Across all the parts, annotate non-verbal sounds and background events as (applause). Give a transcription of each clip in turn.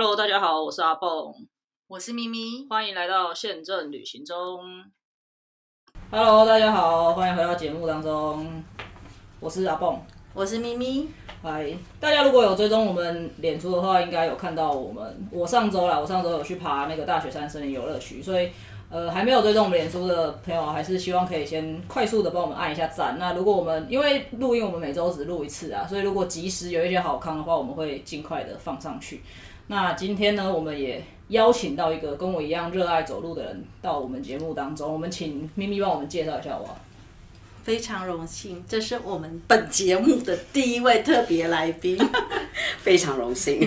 Hello，大家好，我是阿蹦，我是咪咪，欢迎来到宪政旅行中。Hello，大家好，欢迎回到节目当中，我是阿蹦，我是咪咪。嗨，大家如果有追踪我们脸书的话，应该有看到我们。我上周啦，我上周有去爬那个大雪山森林游乐区，所以呃还没有追踪我们脸书的朋友，还是希望可以先快速的帮我们按一下赞。那如果我们因为录音，我们每周只录一次啊，所以如果及时有一些好康的话，我们会尽快的放上去。那今天呢，我们也邀请到一个跟我一样热爱走路的人到我们节目当中。我们请咪咪帮我们介绍一下好不好？非常荣幸，这是我们本节目的第一位特别来宾，(laughs) 非常荣幸。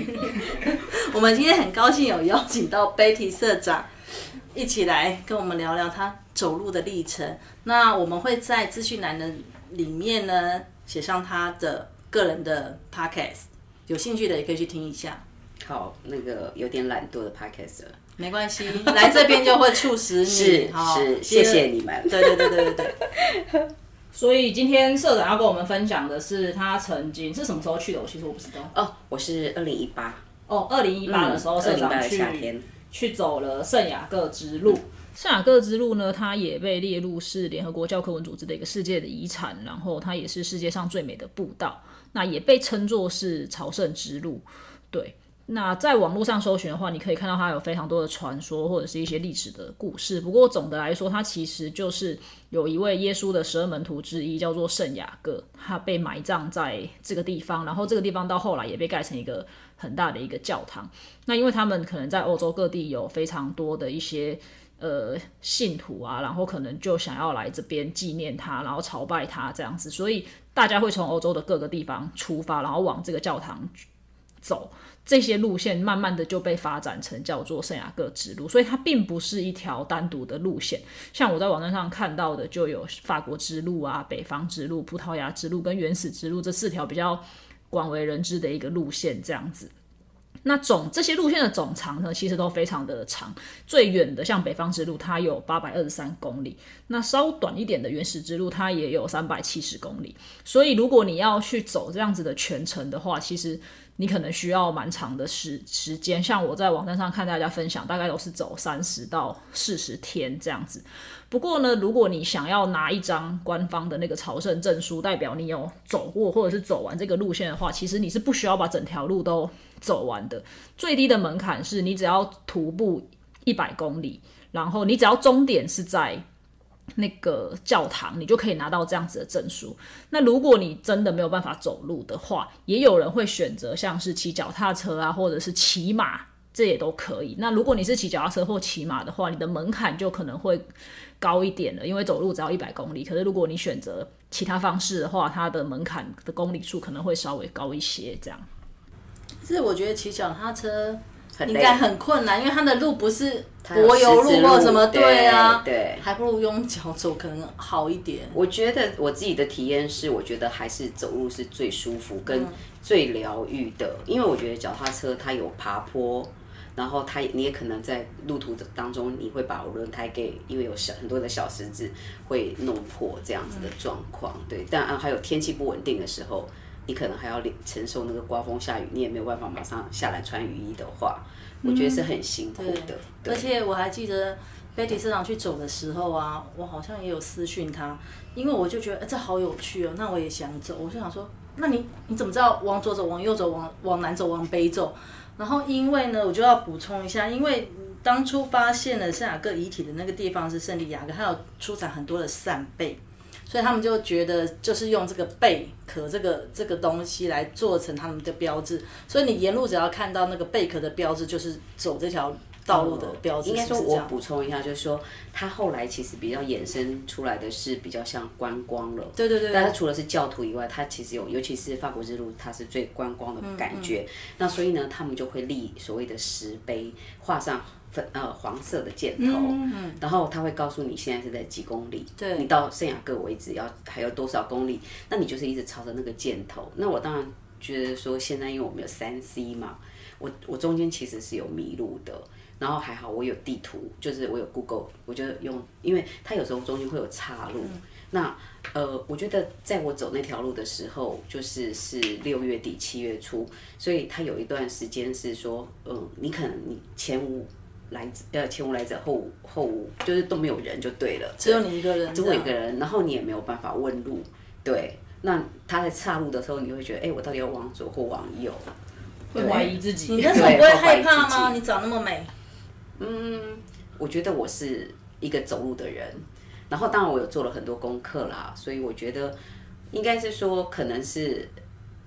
(laughs) 我们今天很高兴有邀请到 Betty 社长一起来跟我们聊聊他走路的历程。那我们会在资讯栏的里面呢写上他的个人的 Podcast，有兴趣的也可以去听一下。好，那个有点懒惰的 podcast，没关系，(laughs) 来这边就会促使你。是是，谢谢你们。对对对对对对。(laughs) 所以今天社长要跟我们分享的是他曾经是什么时候去的？我其实我不知道。哦，我是二零一八。哦，二零一八的时候，社长去去走了圣雅各之路。圣雅各之路呢，它也被列入是联合国教科文组织的一个世界的遗产，然后它也是世界上最美的步道，那也被称作是朝圣之路。对。那在网络上搜寻的话，你可以看到它有非常多的传说或者是一些历史的故事。不过总的来说，它其实就是有一位耶稣的十二门徒之一，叫做圣雅各，他被埋葬在这个地方。然后这个地方到后来也被盖成一个很大的一个教堂。那因为他们可能在欧洲各地有非常多的一些呃信徒啊，然后可能就想要来这边纪念他，然后朝拜他这样子，所以大家会从欧洲的各个地方出发，然后往这个教堂走。这些路线慢慢的就被发展成叫做圣雅各之路，所以它并不是一条单独的路线。像我在网站上看到的，就有法国之路啊、北方之路、葡萄牙之路跟原始之路这四条比较广为人知的一个路线，这样子。那总这些路线的总长呢，其实都非常的长。最远的像北方之路，它有八百二十三公里；那稍短一点的原始之路，它也有三百七十公里。所以如果你要去走这样子的全程的话，其实你可能需要蛮长的时时间。像我在网站上看大家分享，大概都是走三十到四十天这样子。不过呢，如果你想要拿一张官方的那个朝圣证书，代表你有走过或者是走完这个路线的话，其实你是不需要把整条路都。走完的最低的门槛是你只要徒步一百公里，然后你只要终点是在那个教堂，你就可以拿到这样子的证书。那如果你真的没有办法走路的话，也有人会选择像是骑脚踏车啊，或者是骑马，这也都可以。那如果你是骑脚踏车或骑马的话，你的门槛就可能会高一点了，因为走路只要一百公里。可是如果你选择其他方式的话，它的门槛的公里数可能会稍微高一些，这样。是我觉得骑脚踏车应该很困难，因为它的路不是柏油路或什么，对啊，对，还不如用脚走可能好一点。我觉得我自己的体验是，我觉得还是走路是最舒服跟最疗愈的，因为我觉得脚踏车它有爬坡，然后它你也可能在路途当中你会把轮胎给因为有小很多的小石子会弄破这样子的状况，对，但啊还有天气不稳定的时候。你可能还要承受那个刮风下雨，你也没有办法马上下来穿雨衣的话，我觉得是很辛苦的。而且我还记得 Betty 社长去走的时候啊，我好像也有私讯他，因为我就觉得这好有趣哦，那我也想走，我就想说，那你你怎么知道往左走、往右走、往往南走、往北走？然后因为呢，我就要补充一下，因为当初发现了圣雅各遗体的那个地方是圣地亚哥，还有出产很多的扇贝。所以他们就觉得，就是用这个贝壳这个这个东西来做成他们的标志。所以你沿路只要看到那个贝壳的标志，就是走这条道路的标志。应该说，我补充一下，就是说，它后来其实比较衍生出来的是比较像观光了。对对对。但它除了是教徒以外，它其实有，尤其是法国之路，它是最观光的感觉。那所以呢，他们就会立所谓的石碑，画上。粉呃黄色的箭头，嗯然后他会告诉你现在是在几公里，你到圣雅各为止要还有多少公里，那你就是一直朝着那个箭头。那我当然觉得说现在因为我们有三 C 嘛，我我中间其实是有迷路的，然后还好我有地图，就是我有 Google，我就用，因为它有时候中间会有岔路，那呃，我觉得在我走那条路的时候，就是是六月底七月初，所以它有一段时间是说，嗯，你可能你前无来呃前无来者后后无，就是都没有人就对了，只有你一个人，只有一个人，然后你也没有办法问路，对。那他在岔路的时候，你会觉得，哎，我到底要往左或往右？会怀疑自己。你那时候不会害怕吗？你长那么美。嗯，我觉得我是一个走路的人。然后，当然我有做了很多功课啦，所以我觉得应该是说，可能是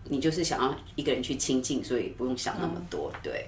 你就是想要一个人去亲近，所以不用想那么多。对。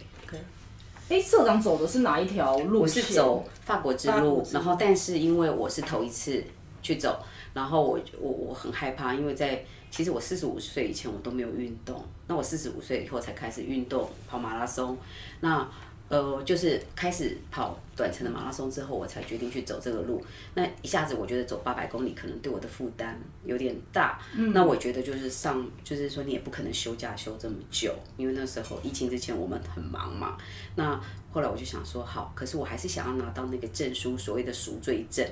哎，社长走的是哪一条路？我是走法国之路，然后但是因为我是头一次去走，然后我我我很害怕，因为在其实我四十五岁以前我都没有运动，那我四十五岁以后才开始运动跑马拉松，那。呃，就是开始跑短程的马拉松之后，我才决定去走这个路。那一下子我觉得走八百公里可能对我的负担有点大。嗯。那我觉得就是上，就是说你也不可能休假休这么久，因为那时候疫情之前我们很忙嘛。那后来我就想说，好，可是我还是想要拿到那个证书，所谓的赎罪证，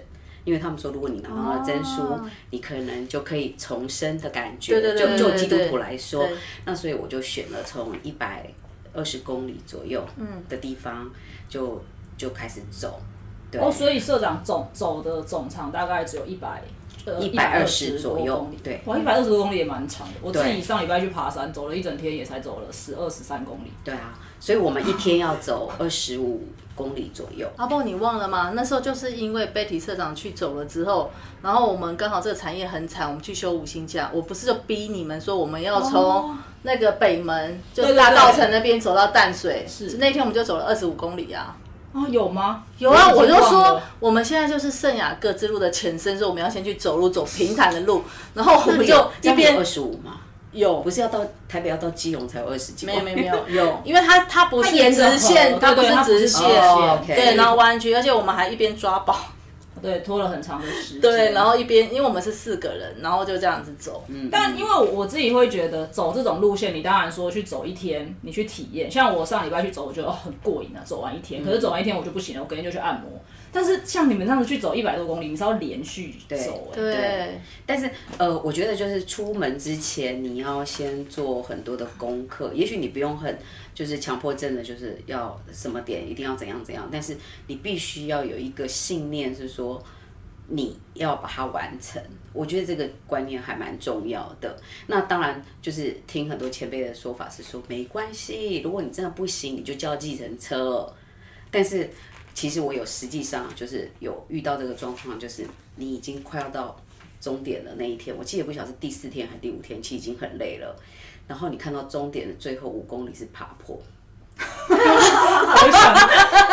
因为他们说如果你拿到了证书，你可能就可以重生的感觉。对对对。就就基督徒来说，那所以我就选了从一百。二十公里左右的地方，就就开始走。哦，所以社长总走的总长大概只有一百一百二十左右。对，哇，一百二十多公里也蛮长的。我自己上礼拜去爬山，走了一整天，也才走了十二十三公里。对啊，所以我们一天要走二十五公里左右。阿波，你忘了吗？那时候就是因为贝提社长去走了之后，然后我们刚好这个产业很惨，我们去休五星假，我不是就逼你们说我们要从。那个北门就是大道城那边走到淡水，是那天我们就走了二十五公里啊！啊，有吗？有啊！我就说我们现在就是圣雅各之路的前身，说我们要先去走路，走平坦的路，然后我们就一边二十五吗？有，不是要到台北要到基隆才有二十几？没有没有没有 (laughs) 有，因为它它不是直线，它不是直线，对，然后弯曲，而且我们还一边抓宝。(laughs) 对，拖了很长的时间。对，然后一边，因为我们是四个人，然后就这样子走。嗯。但因为我自己会觉得，走这种路线，你当然说去走一天，你去体验。像我上礼拜去走，我觉得很过瘾啊，走完一天。可是走完一天我就不行了，我隔天就去按摩。但是像你们这样子去走一百多公里，你是要连续走。对。但是呃，我觉得就是出门之前，你要先做很多的功课。也许你不用很。就是强迫症的，就是要什么点一定要怎样怎样，但是你必须要有一个信念，是说你要把它完成。我觉得这个观念还蛮重要的。那当然就是听很多前辈的说法是说没关系，如果你真的不行，你就叫计程车。但是其实我有实际上就是有遇到这个状况，就是你已经快要到终点的那一天，我记得不晓得是第四天还是第五天，其实已经很累了。然后你看到终点的最后五公里是爬坡，(laughs)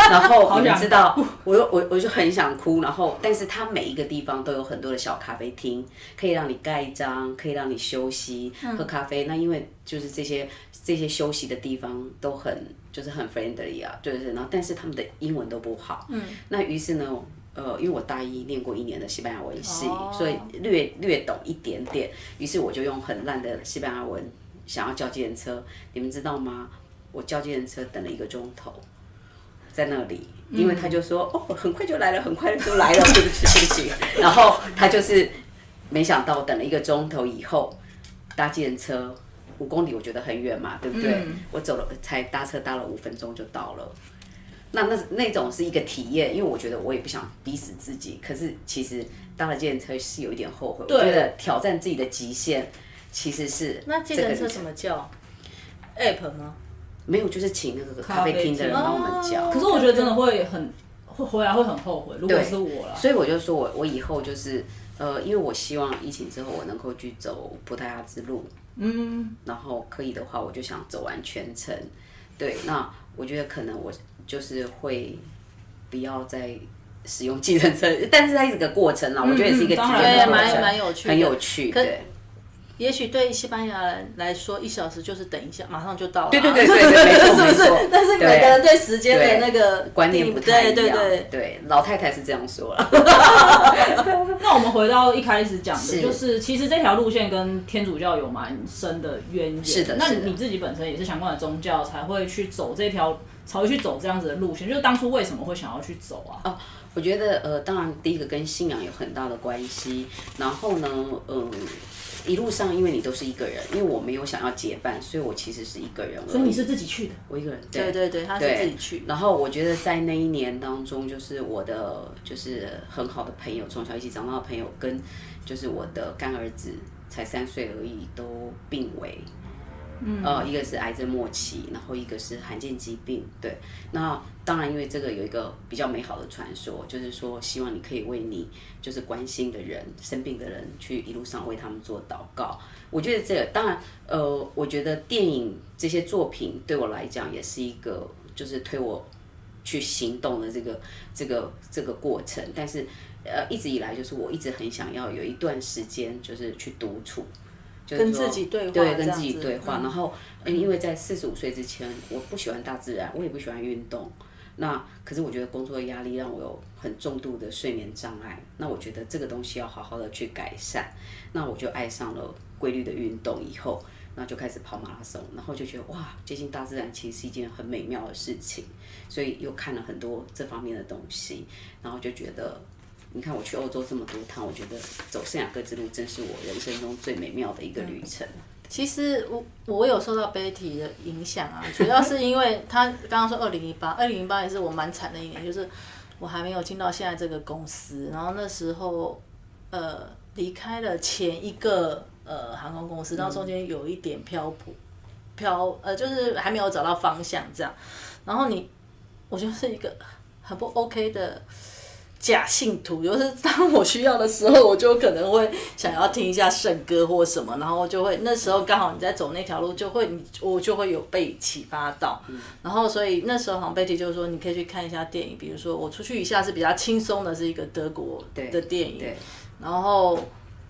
然后你知道，我又我我就很想哭。然后，但是它每一个地方都有很多的小咖啡厅，可以让你盖章，可以让你休息喝咖啡。那因为就是这些这些休息的地方都很就是很 friendly 啊，就是然后但是他们的英文都不好。嗯。那于是呢，呃，因为我大一念过一年的西班牙文系，所以略略懂一点点。于是我就用很烂的西班牙文。想要叫计程车，你们知道吗？我叫计程车等了一个钟头，在那里，因为他就说哦，很快就来了，很快就来了，(laughs) 对不起，对不起。然后他就是没想到等了一个钟头以后搭计程车五公里，我觉得很远嘛，对不对？我走了才搭车搭了五分钟就到了。那那那种是一个体验，因为我觉得我也不想逼死自己，可是其实搭了这辆车是有一点后悔，我觉得挑战自己的极限。其实是那计程车怎么叫？app 吗？没有，就是请那个咖啡厅的人帮我们叫。可是我觉得真的会很会回来会很后悔，如果是我了。所以我就说我我以后就是呃，因为我希望疫情之后我能够去走葡萄牙之路，嗯，然后可以的话，我就想走完全程。对，那我觉得可能我就是会不要再使用计程车，但是它一个过程啊，我觉得也是一个体验蛮蛮有趣，很有趣，对。也许对西班牙人来说，一小时就是等一下，马上就到了。对对对 (laughs) 对对，没错没错。但是每个人对时间的那个观念不太一样。对对对对，老太太是这样说了。(laughs) 那我们回到一开始讲的，就是其实这条路线跟天主教有蛮深的渊源。是的，那你自己本身也是相关的宗教，才会去走这条，才会去走这样子的路线。就是当初为什么会想要去走啊？哦，我觉得呃，当然第一个跟信仰有很大的关系。然后呢，嗯。一路上，因为你都是一个人，因为我没有想要结伴，所以我其实是一个人。所以你是自己去的？我一个人。对对对，他是自己去。然后我觉得在那一年当中，就是我的就是很好的朋友，从小一起长大的朋友，跟就是我的干儿子才三岁而已，都病危。嗯呃，一个是癌症末期，然后一个是罕见疾病。对，那当然，因为这个有一个比较美好的传说，就是说希望你可以为你就是关心的人、生病的人，去一路上为他们做祷告。我觉得这个当然，呃，我觉得电影这些作品对我来讲也是一个就是推我去行动的这个这个这个过程。但是，呃，一直以来就是我一直很想要有一段时间就是去独处。跟自己对话，对，跟自己对话。然后，因为在四十五岁之前，我不喜欢大自然，我也不喜欢运动。那可是我觉得工作的压力让我有很重度的睡眠障碍。那我觉得这个东西要好好的去改善。那我就爱上了规律的运动，以后，那就开始跑马拉松。然后就觉得哇，接近大自然其实是一件很美妙的事情。所以又看了很多这方面的东西，然后就觉得。你看我去欧洲这么多趟，我觉得走圣雅各之路真是我人生中最美妙的一个旅程。其实我我有受到 Betty 的影响啊，主要是因为他刚刚说二零一八，二零一八也是我蛮惨的一年，就是我还没有进到现在这个公司，然后那时候呃离开了前一个呃航空公司，然后中间有一点漂泊，漂呃就是还没有找到方向这样，然后你我觉得是一个很不 OK 的。假信徒，就是当我需要的时候，我就可能会想要听一下圣歌或什么，然后就会那时候刚好你在走那条路，就会你我就会有被启发到，然后所以那时候好像贝蒂就是说你可以去看一下电影，比如说我出去一下是比较轻松的，是一个德国的电影，然后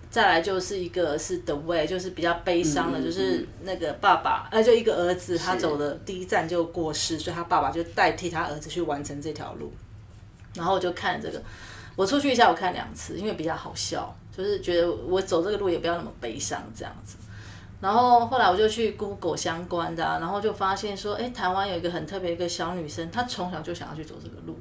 再来就是一个是 The Way，就是比较悲伤的，就是那个爸爸，呃，就一个儿子他走的第一站就过世，所以他爸爸就代替他儿子去完成这条路。然后我就看这个，我出去一下，我看两次，因为比较好笑，就是觉得我走这个路也不要那么悲伤这样子。然后后来我就去 Google 相关的，然后就发现说，哎，台湾有一个很特别一个小女生，她从小就想要去走这个路，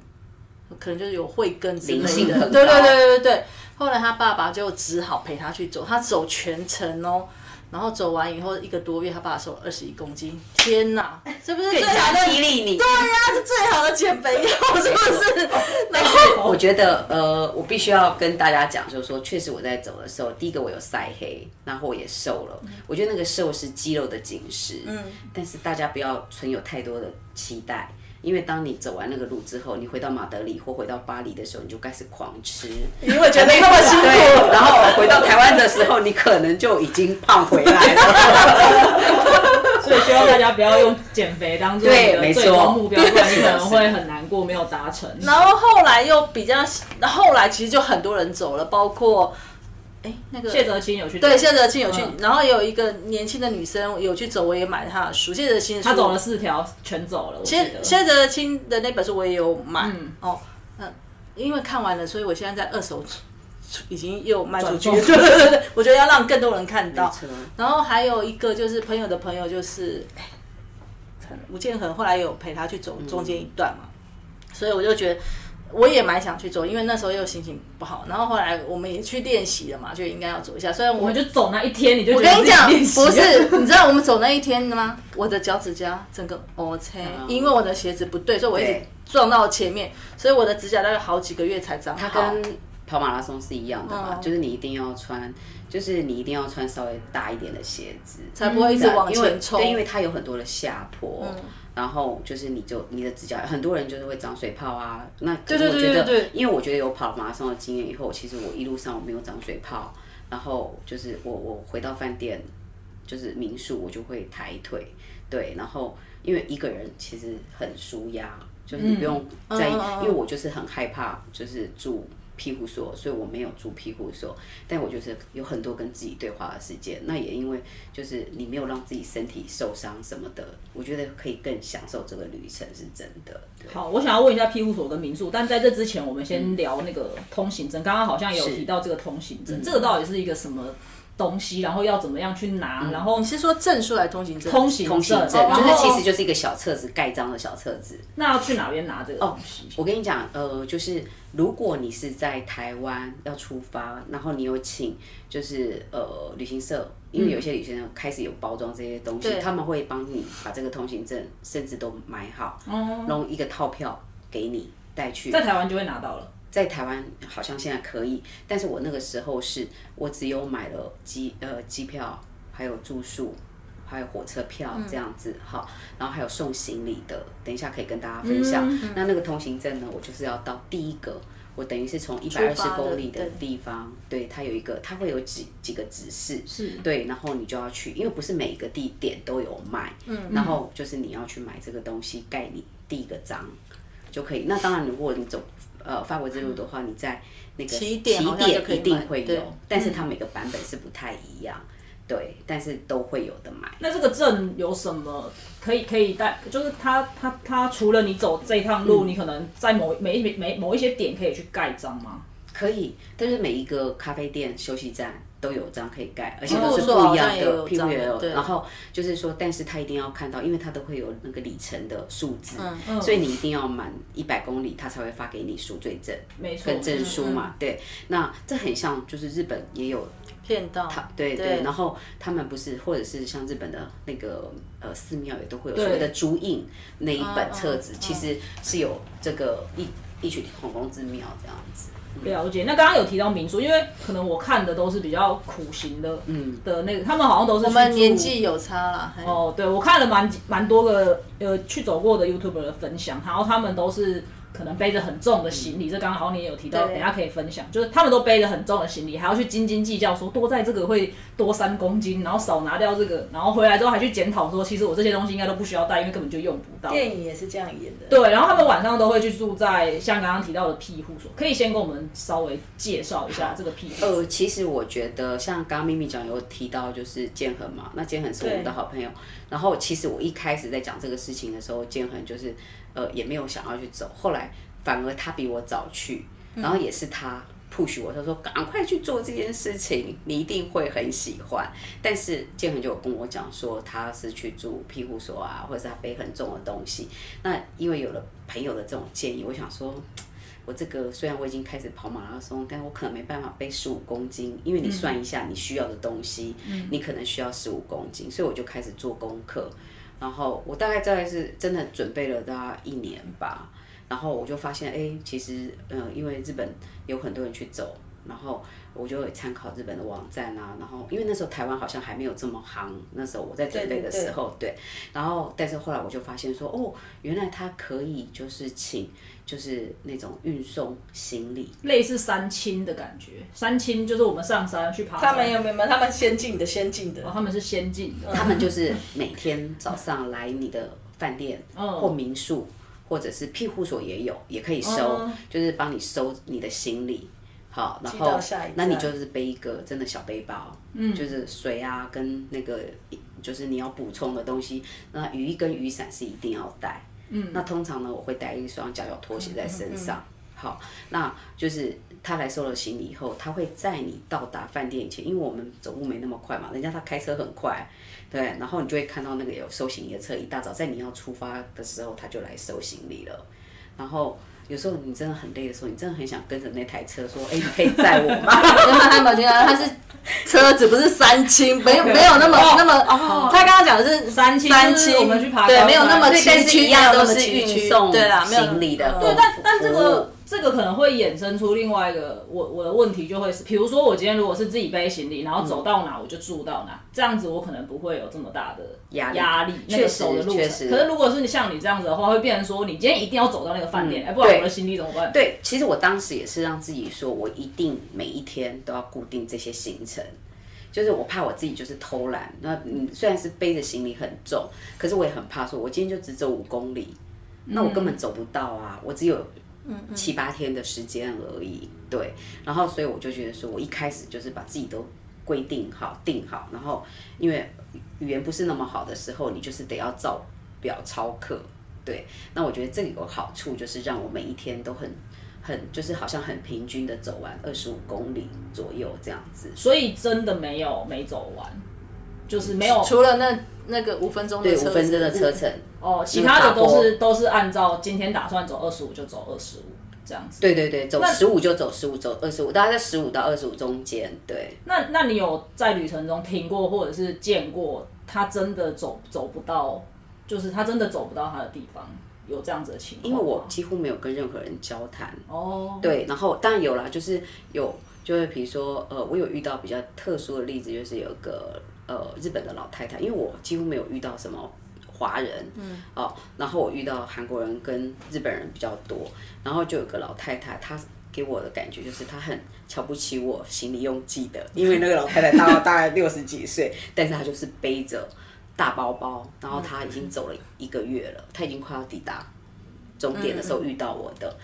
可能就是有慧根之类的。对对对对对对。后来她爸爸就只好陪她去走，她走全程哦。然后走完以后一个多月，他爸瘦了二十一公斤。天哪，这不是最好的激励你？对呀，是最好的减肥药，是不是？(laughs) 但是我觉得，呃，我必须要跟大家讲，就是说，确实我在走的时候，第一个我有晒黑，然后我也瘦了。我觉得那个瘦是肌肉的紧实。嗯。但是大家不要存有太多的期待。因为当你走完那个路之后，你回到马德里或回到巴黎的时候，你就开始狂吃，因为觉得那么辛苦。然后回到台湾的时候，你可能就已经胖回来了。所以希望大家不要用减肥当做你的最终目标，不然你可能会很难过，没有达成。然后后来又比较，后来其实就很多人走了，包括。哎，那个谢哲清有去对，谢哲清有去，然后有一个年轻的女生有去走，我也买了她的书。谢哲青他走了四条，全走了。谢谢哲清的那本书我也有买哦，嗯，因为看完了，所以我现在在二手已经又卖出去。(laughs) 对对对对，我觉得要让更多人看到。然后还有一个就是朋友的朋友，就是吴建衡，后来有陪他去走中间一段嘛，所以我就觉得。我也蛮想去做，因为那时候又心情不好。然后后来我们也去练习了嘛，就应该要走一下。虽然我们就走那一天，你就我跟你讲，不是，(laughs) 你知道我们走那一天吗？我的脚趾甲整个 OK，因为我的鞋子不对，所以我一直撞到前面，所以我的指甲大概好几个月才长好。它跟跑马拉松是一样的嘛，就是你一定要穿，就是你一定要穿稍微大一点的鞋子，才不会一直往前冲。因为它有很多的下坡。然后就是你就你的指甲，很多人就是会长水泡啊。那可是我觉得，因为我觉得有跑马拉松的经验以后，其实我一路上我没有长水泡。然后就是我我回到饭店，就是民宿，我就会抬腿。对，然后因为一个人其实很舒压，就是你不用在意，因为我就是很害怕，就是住。庇护所，所以我没有住庇护所。但我就是有很多跟自己对话的时间。那也因为就是你没有让自己身体受伤什么的，我觉得可以更享受这个旅程，是真的。好，我想要问一下庇护所跟民宿，但在这之前，我们先聊那个通行证。刚刚好像有提到这个通行证，这个到底是一个什么？东西，然后要怎么样去拿？然后你是说证书来通行证？通行通行证就是其实就是一个小册子，盖章的小册子。那要去哪边拿这个东西？我跟你讲，呃，就是如果你是在台湾要出发，然后你有请就是呃旅行社，因为有些旅行社开始有包装这些东西，他们会帮你把这个通行证甚至都买好，弄一个套票给你带去，在台湾就会拿到了。在台湾好像现在可以，但是我那个时候是我只有买了机呃机票，还有住宿，还有火车票这样子哈，然后还有送行李的，等一下可以跟大家分享。那那个通行证呢，我就是要到第一个，我等于是从一百二十公里的地方，对，它有一个，它会有几几个指示，是对，然后你就要去，因为不是每一个地点都有卖，嗯，然后就是你要去买这个东西盖你第一个章就可以。那当然，如果你走。呃，法国之路的话，你在那个起点一定会有，但是它每个版本是不太一样，对，但是都会有的买。那这个证有什么可以可以带？就是它它它除了你走这一趟路，你可能在某每每每某一些点可以去盖章吗？可以，但是每一个咖啡店、休息站。都有章可以盖，而且都是不一样的 P V L。然后就是说，但是他一定要看到，因为他都会有那个里程的数字，所以你一定要满一百公里，他才会发给你赎罪证，没错，跟证书嘛。对，那这很像，就是日本也有骗到，他对对。然后他们不是，或者是像日本的那个呃寺庙也都会有所谓的朱印那一本册子，其实是有这个异异曲同工之妙这样子。了解，那刚刚有提到民宿，因为可能我看的都是比较苦行的，嗯，的那个，他们好像都是我们年纪有差啦。哦，对，我看了蛮蛮多个呃去走过的 YouTube 的分享，然后他们都是。可能背着很重的行李，这刚刚好你也有提到，等下可以分享。就是他们都背着很重的行李，还要去斤斤计较，说多在这个会多三公斤，然后少拿掉这个，然后回来之后还去检讨说，其实我这些东西应该都不需要带，因为根本就用不到。电影也是这样演的。对，然后他们晚上都会去住在像刚刚提到的庇护所，可以先跟我们稍微介绍一下这个庇护。呃，其实我觉得像刚刚咪咪讲有提到就是建恒嘛，那建恒是我们的好朋友。然后其实我一开始在讲这个事情的时候，建恒就是。呃，也没有想要去走，后来反而他比我早去，然后也是他 push 我，他说赶快去做这件事情，你一定会很喜欢。但是建恒就有跟我讲说，他是去住庇护所啊，或者是他背很重的东西。那因为有了朋友的这种建议，我想说，我这个虽然我已经开始跑马拉松，但我可能没办法背十五公斤，因为你算一下你需要的东西，你可能需要十五公斤，所以我就开始做功课。然后我大概在是真的准备了大概一年吧，然后我就发现，哎，其实，嗯，因为日本有很多人去走，然后我就会参考日本的网站啊，然后因为那时候台湾好像还没有这么行，那时候我在准备的时候，对，然后但是后来我就发现说，哦，原来他可以就是请。就是那种运送行李，类似三清的感觉。三清就是我们上山去爬山。他们有没有？他们先进的，先进的。哦，他们是先进的。他们就是每天早上来你的饭店或民宿，或者是庇护所也有，也可以收，就是帮你收你的行李。好，然后那你就是背一个真的小背包，嗯，就是水啊，跟那个就是你要补充的东西。那雨衣跟雨伞是一定要带。嗯，那通常呢，我会带一双脚脚拖鞋在身上。好，那就是他来收了行李以后，他会在你到达饭店以前，因为我们走路没那么快嘛，人家他开车很快，对，然后你就会看到那个有收行李的车，一大早在你要出发的时候，他就来收行李了，然后。有时候你真的很累的时候，你真的很想跟着那台车说：“哎，你可以载我吗？” (laughs) 他抱歉啊，他是车子不是三清，(laughs) 没有没有那么那么。他刚刚讲的是三清，三清我们去爬对，没有那么崎岖，一样都是运送对啦，行李的。对，但但这个。这个可能会衍生出另外一个我我的问题，就会是，比如说我今天如果是自己背行李，然后走到哪我就住到哪，这样子我可能不会有这么大的压力压力，那个走的路程。可是如果是你像你这样子的话，会变成说你今天一定要走到那个饭店，哎，不然我的行李怎么办？对，其实我当时也是让自己说，我一定每一天都要固定这些行程，就是我怕我自己就是偷懒。那嗯，虽然是背着行李很重，可是我也很怕说，我今天就只走五公里，那我根本走不到啊，我只有。七八天的时间而已。对，然后所以我就觉得说，我一开始就是把自己都规定好、定好，然后因为语言不是那么好的时候，你就是得要照表操课。对，那我觉得这里有好处，就是让我每一天都很。很就是好像很平均的走完二十五公里左右这样子，所以真的没有没走完，就是没有除了那那个五分钟对五分钟的车程哦，其他的都是都是按照今天打算走二十五就走二十五这样子。对对对，走十五就走十五，走二十五，大概在十五到二十五中间。对，那那你有在旅程中停过或者是见过他真的走走不到，就是他真的走不到他的地方？有这样子的情况，因为我几乎没有跟任何人交谈。哦，对，然后当然有啦，就是有，就是比如说，呃，我有遇到比较特殊的例子，就是有一个呃日本的老太太，因为我几乎没有遇到什么华人，嗯，哦，然后我遇到韩国人跟日本人比较多，然后就有个老太太，她给我的感觉就是她很瞧不起我行李用寄的，因为那个老太太大大概六十几岁，(laughs) 但是她就是背着。大包包，然后她已经走了一个月了，她已经快要抵达终点的时候遇到我的，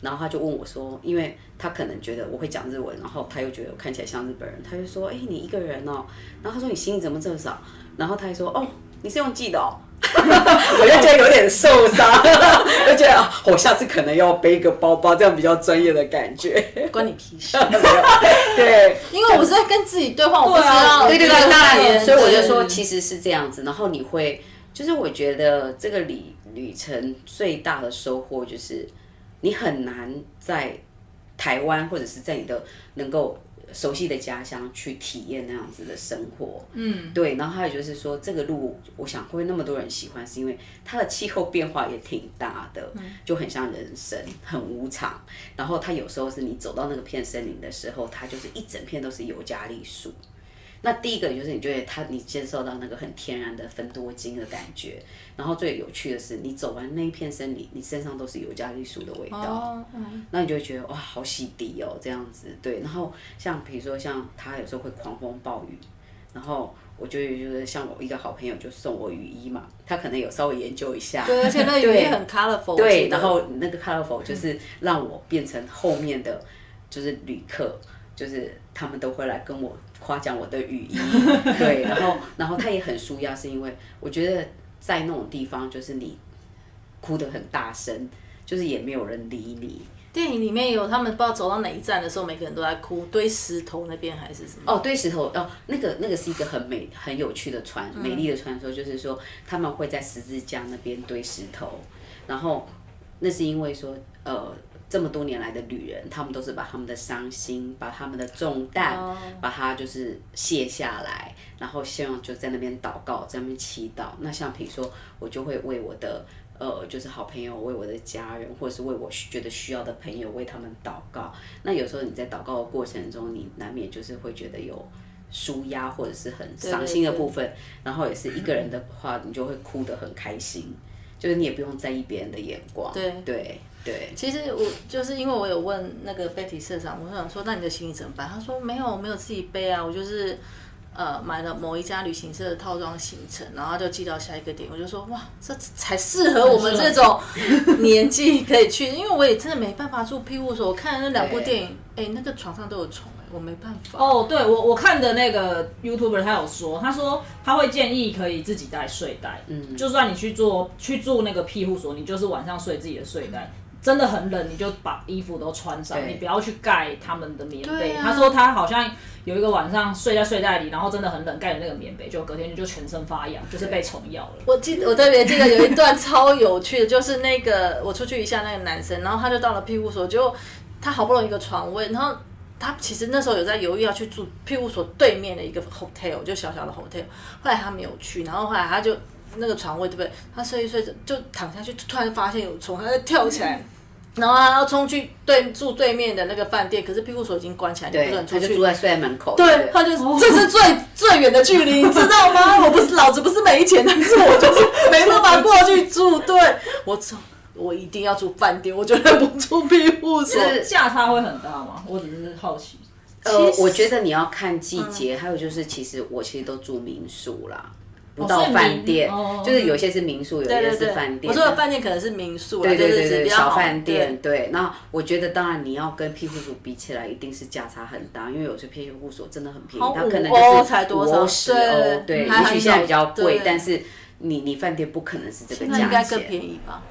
然后他就问我说，因为他可能觉得我会讲日文，然后他又觉得我看起来像日本人，他就说，哎，你一个人哦，然后他说你行李怎么这么少，然后他还说，哦，你是用寄的哦。(laughs) 我就觉得有点受伤，(laughs) 就觉得我下次可能要背个包包，这样比较专业的感觉。关你屁事！(laughs) 对，因为我是在跟自己对话，我不知道。对对对，那所以我就说其实是这样子。然后你会，就是我觉得这个旅旅程最大的收获就是你很难在台湾或者是在你的能够。熟悉的家乡去体验那样子的生活，嗯，对。然后还有就是说，这个路我想会那么多人喜欢，是因为它的气候变化也挺大的，就很像人生，很无常。然后它有时候是你走到那个片森林的时候，它就是一整片都是尤加利树。那第一个就是你觉得它，你接受到那个很天然的芬多精的感觉，然后最有趣的是，你走完那一片森林，你身上都是尤加利树的味道，那你就会觉得哇，好洗涤哦，这样子对。然后像比如说像他有时候会狂风暴雨，然后我就就是像我一个好朋友就送我雨衣嘛，他可能有稍微研究一下，对，而且那雨衣很 colorful，对，然后那个 colorful 就是让我变成后面的就是旅客，就是他们都会来跟我。夸奖我的语音，(laughs) 对，然后，然后他也很舒压，是因为我觉得在那种地方，就是你哭得很大声，就是也没有人理你。电影里面有他们不知道走到哪一站的时候，每个人都在哭，堆石头那边还是什么？哦，堆石头哦，那个那个是一个很美、很有趣的传美丽的传说，就是说他们会在十字架那边堆石头，然后那是因为说呃。这么多年来的旅人，他们都是把他们的伤心、把他们的重担，把它就是卸下来，然后希望就在那边祷告，在那边祈祷。那像比如说，我就会为我的呃，就是好朋友，为我的家人，或者是为我觉得需要的朋友，为他们祷告。那有时候你在祷告的过程中，你难免就是会觉得有舒压或者是很伤心的部分，然后也是一个人的话，你就会哭得很开心，就是你也不用在意别人的眼光。对对。对，其实我就是因为我有问那个 Betty 社长，我想说那你的行李怎么办？他说没有，没有自己背啊，我就是呃买了某一家旅行社的套装行程，然后就寄到下一个点。我就说哇，这才适合我们这种 (laughs) 年纪可以去，因为我也真的没办法住庇护所。我看那两部电影，哎，那个床上都有虫，哎，我没办法。哦，对我我看的那个 YouTuber 他有说，他说他会建议可以自己带睡袋，嗯，就算你去做去住那个庇护所，你就是晚上睡自己的睡袋。真的很冷，你就把衣服都穿上，你不要去盖他们的棉被。他说他好像有一个晚上睡在睡袋里，然后真的很冷，盖着那个棉被，就隔天就全身发痒，就是被虫咬了。我记得我特别记得有一段超有趣的，就是那个我出去一下那个男生，然后他就到了庇护所，就他好不容易一个床位，然后他其实那时候有在犹豫要去住庇护所对面的一个 hotel，就小小的 hotel，后来他没有去，然后后来他就那个床位对不对？他睡一睡着就躺下去，突然发现有虫，他就跳起来。然后他要冲去对住对面的那个饭店，可是庇护所已经关起来，你不能出去。他就住在睡在门口。对，他就这是最最远的距离，你知道吗？我不是老子不是没钱，但是我就是没办法过去住。对，我操，我一定要住饭店，我绝对不住庇护所。价差会很大吗？我只是好奇。呃，我觉得你要看季节，还有就是，其实我其实都住民宿啦。不到饭店，就是有些是民宿，有些是饭店。我说的饭店可能是民宿，对对对对，小饭店。对，那我觉得当然你要跟庇护所比起来，一定是价差很大，因为有些庇护所真的很便宜，它可能就是五欧十欧，对，也许现在比较贵，但是你你饭店不可能是这个价钱，应该更便宜吧？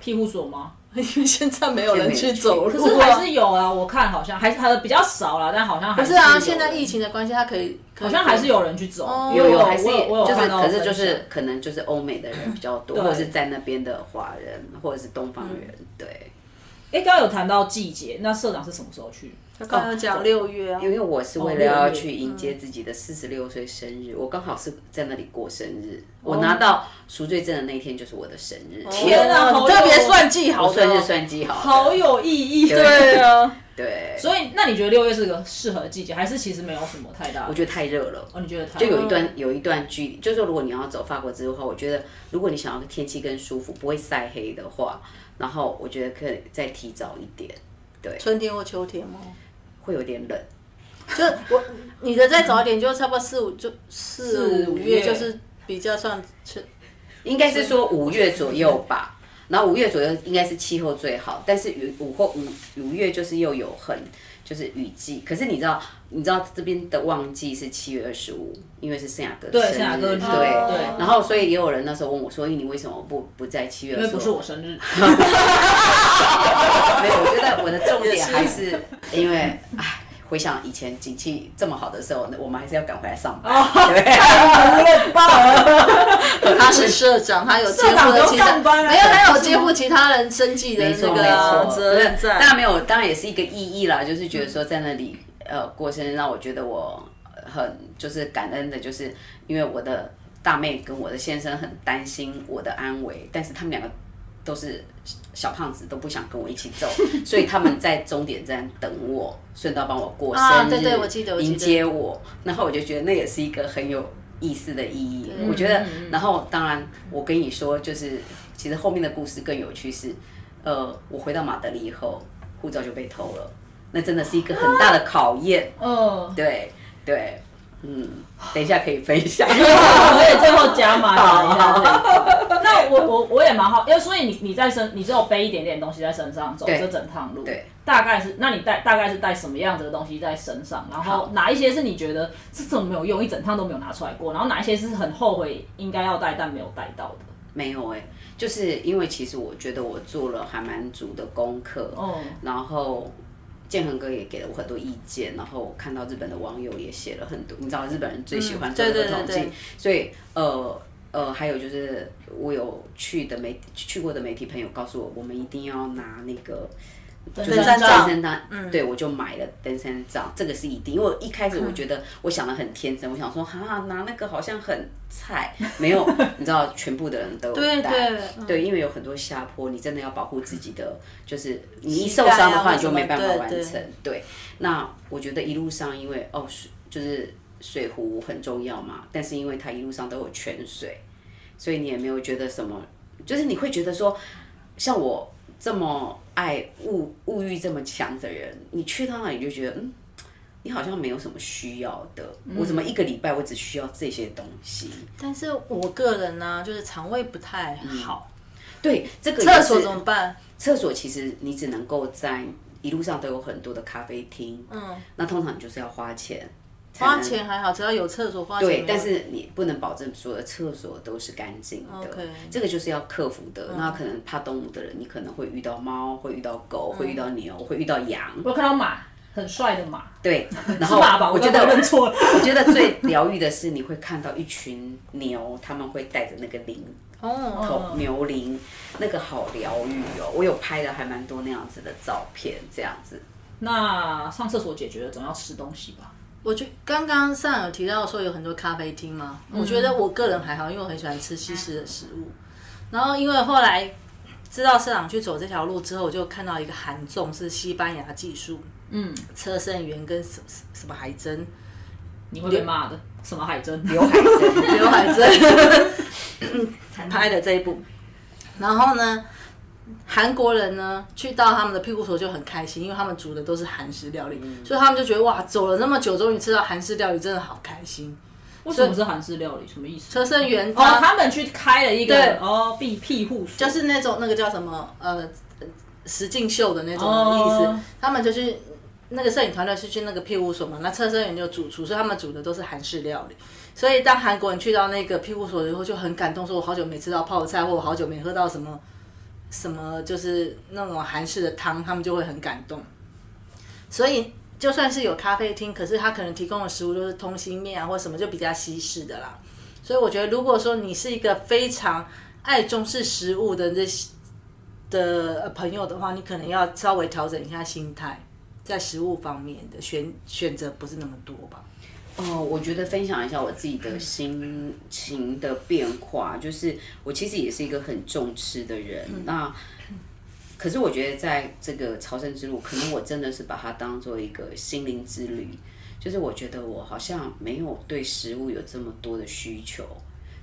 庇护所吗？(laughs) 因为现在没有人去走路，可是还是有啊。我看好像还是还比较少了，但好像不是啊。现在疫情的关系，它可以好像还是有人去走，有有还是就是，可是就是可能就是欧美的人比较多，或者是在那边的华人，或者是东方人，对。哎，刚刚有谈到季节，那社长是什么时候去？刚刚讲六月啊，因为我是为了要去迎接自己的四十六岁生日，我刚好是在那里过生日。我拿到赎罪证的那一天就是我的生日。天啊，特别算计好，算日算计好，好有意义。对啊，(laughs) 对。所以，那你觉得六月是个适合季节，还是其实没有什么太大？我觉得太热了。哦，你觉得太？就有一段有一段距离，就是说，如果你要走法国之路的话，我觉得如果你想要天气更舒服，不会晒黑的话，然后我觉得可以再提早一点。对，春天或秋天吗？会有点冷，就我你的再早一点，就差不多四五就四五月，就是比较算春，应该是说五月左右吧。然后五月左右应该是气候最好，但是雨午后五五月就是又有很就是雨季。可是你知道你知道这边的旺季是七月二十五，因为是圣雅各对圣雅各对对。然后所以也有人那时候问我说：“你为什么不不在七月？”因为不是我生日。没有，我觉得我的重点还是因为，唉，回想以前景气这么好的时候，我们还是要赶回来上班。对，(laughs) 太棒了！(laughs) 他是社长，他有接负其他，没有，他有肩负其他人生计的那个责任在。当然没有，当然也是一个意义啦，就是觉得说在那里呃过生日，让我觉得我很就是感恩的，就是因为我的大妹跟我的先生很担心我的安危，但是他们两个。都是小胖子，都不想跟我一起走，(laughs) 所以他们在终点站等我，顺道帮我过生日，迎接我。然后我就觉得那也是一个很有意思的意义。我觉得，然后当然我跟你说，就是其实后面的故事更有趣是，呃，我回到马德里以后，护照就被偷了，那真的是一个很大的考验。嗯，对对。嗯，等一下可以分享，(laughs) 我也最后加码一下。那我我我也蛮好，因为所以你你在身，你只有背一点点东西在身上走这整趟路，对，大概是，那你带大概是带什么样子的东西在身上？然后哪一些是你觉得这怎么没有用，一整趟都没有拿出来过？然后哪一些是很后悔应该要带但没有带到的？没有哎，就是因为其实我觉得我做了还蛮足的功课，哦，然后。建恒哥也给了我很多意见，然后我看到日本的网友也写了很多，你知道日本人最喜欢做这个统计，所以呃呃，还有就是我有去的媒去过的媒体朋友告诉我，我们一定要拿那个。登山杖，登山杖，对我就买了登山杖，这个是一定。因为一开始我觉得我想的很天真，我想说哈拿那个好像很菜，没有，你知道全部的人都对对对，因为有很多下坡，你真的要保护自己的，就是你一受伤的话你就没办法完成。对，那我觉得一路上因为哦水就是水壶很重要嘛，但是因为它一路上都有泉水，所以你也没有觉得什么，就是你会觉得说像我。这么爱物物欲这么强的人，你去到那里就觉得，嗯，你好像没有什么需要的。我怎么一个礼拜我只需要这些东西？但是我个人呢，就是肠胃不太好。对，这个厕所怎么办？厕所其实你只能够在一路上都有很多的咖啡厅。嗯，那通常你就是要花钱。花钱还好，只要有厕所花钱。对，但是你不能保证所有的厕所都是干净的。这个就是要克服的。那可能怕动物的人，你可能会遇到猫，会遇到狗，会遇到牛，会遇到羊。我看到马，很帅的马。对，(laughs) 然后我觉得认错了。(laughs) 我觉得最疗愈的是，你会看到一群牛，他们会带着那个铃，哦，牛铃，那个好疗愈哦。我有拍的还蛮多那样子的照片，这样子。那上厕所解决了，总要吃东西吧。我觉刚刚上有提到说有很多咖啡厅嘛，我觉得我个人还好，因为我很喜欢吃西式的食物。然后因为后来知道社长去走这条路之后，我就看到一个韩重是西班牙技术，嗯，车胜元跟什什么海珍，你会被骂的，什么海珍？刘海珍，刘海珍拍的这一部，然后呢？韩国人呢，去到他们的庇护所就很开心，因为他们煮的都是韩式料理，所以他们就觉得哇，走了那么久，终于吃到韩式料理，真的好开心。为什么是韩式料理？什么意思？车胜元哦，他们去开了一个哦庇庇护所，就是那种那个叫什么呃石敬秀的那种意思。他们就去那个摄影团队是去那个庇护所嘛，那车胜元就主厨，所以他们煮的都是韩式料理。所以当韩国人去到那个庇护所以后，就很感动，说我好久没吃到泡菜，或我好久没喝到什么什么，就是那种韩式的汤，他们就会很感动。所以就算是有咖啡厅，可是他可能提供的食物都是通心面啊，或什么就比较西式的啦。所以我觉得，如果说你是一个非常爱中式食物的这的朋友的话，你可能要稍微调整一下心态，在食物方面的选选择不是那么多吧。哦，我觉得分享一下我自己的心情的变化，就是我其实也是一个很重吃的人，那可是我觉得在这个朝圣之路，可能我真的是把它当做一个心灵之旅，就是我觉得我好像没有对食物有这么多的需求，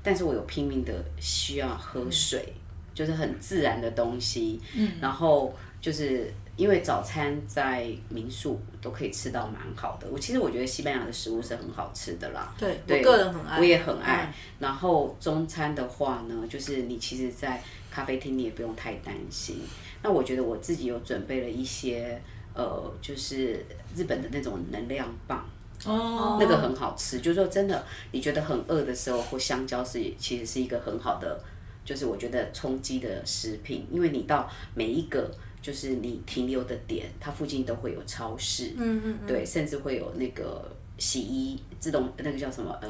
但是我有拼命的需要喝水，就是很自然的东西，嗯，然后就是。因为早餐在民宿都可以吃到蛮好的，我其实我觉得西班牙的食物是很好吃的啦。对，我个人很爱，我也很爱。然后中餐的话呢，就是你其实，在咖啡厅你也不用太担心。那我觉得我自己有准备了一些，呃，就是日本的那种能量棒，哦，那个很好吃。就是说真的，你觉得很饿的时候，或香蕉是其实是一个很好的，就是我觉得充饥的食品，因为你到每一个。就是你停留的点，它附近都会有超市，嗯嗯，对，甚至会有那个洗衣自动那个叫什么呃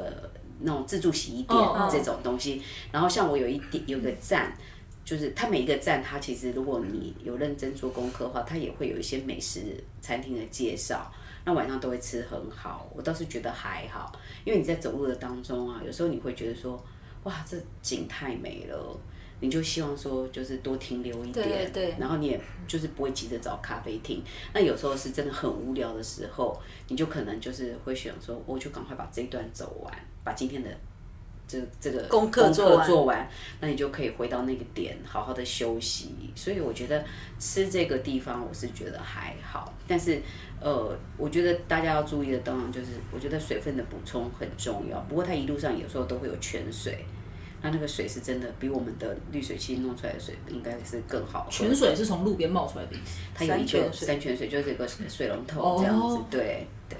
那种自助洗衣店这种东西。然后像我有一点有个站，就是它每一个站，它其实如果你有认真做功课的话，它也会有一些美食餐厅的介绍。那晚上都会吃很好，我倒是觉得还好，因为你在走路的当中啊，有时候你会觉得说，哇，这景太美了。你就希望说，就是多停留一点，对然后你也就是不会急着找咖啡厅。那有时候是真的很无聊的时候，你就可能就是会想说，我就赶快把这一段走完，把今天的这这个功课做完，那你就可以回到那个点，好好的休息。所以我觉得吃这个地方，我是觉得还好。但是呃，我觉得大家要注意的，当然就是我觉得水分的补充很重要。不过它一路上有时候都会有泉水。那那个水是真的比我们的滤水器弄出来的水应该是更好。泉水是从路边冒出来的，它有一个山泉水，就是一个水龙头这样子。对对，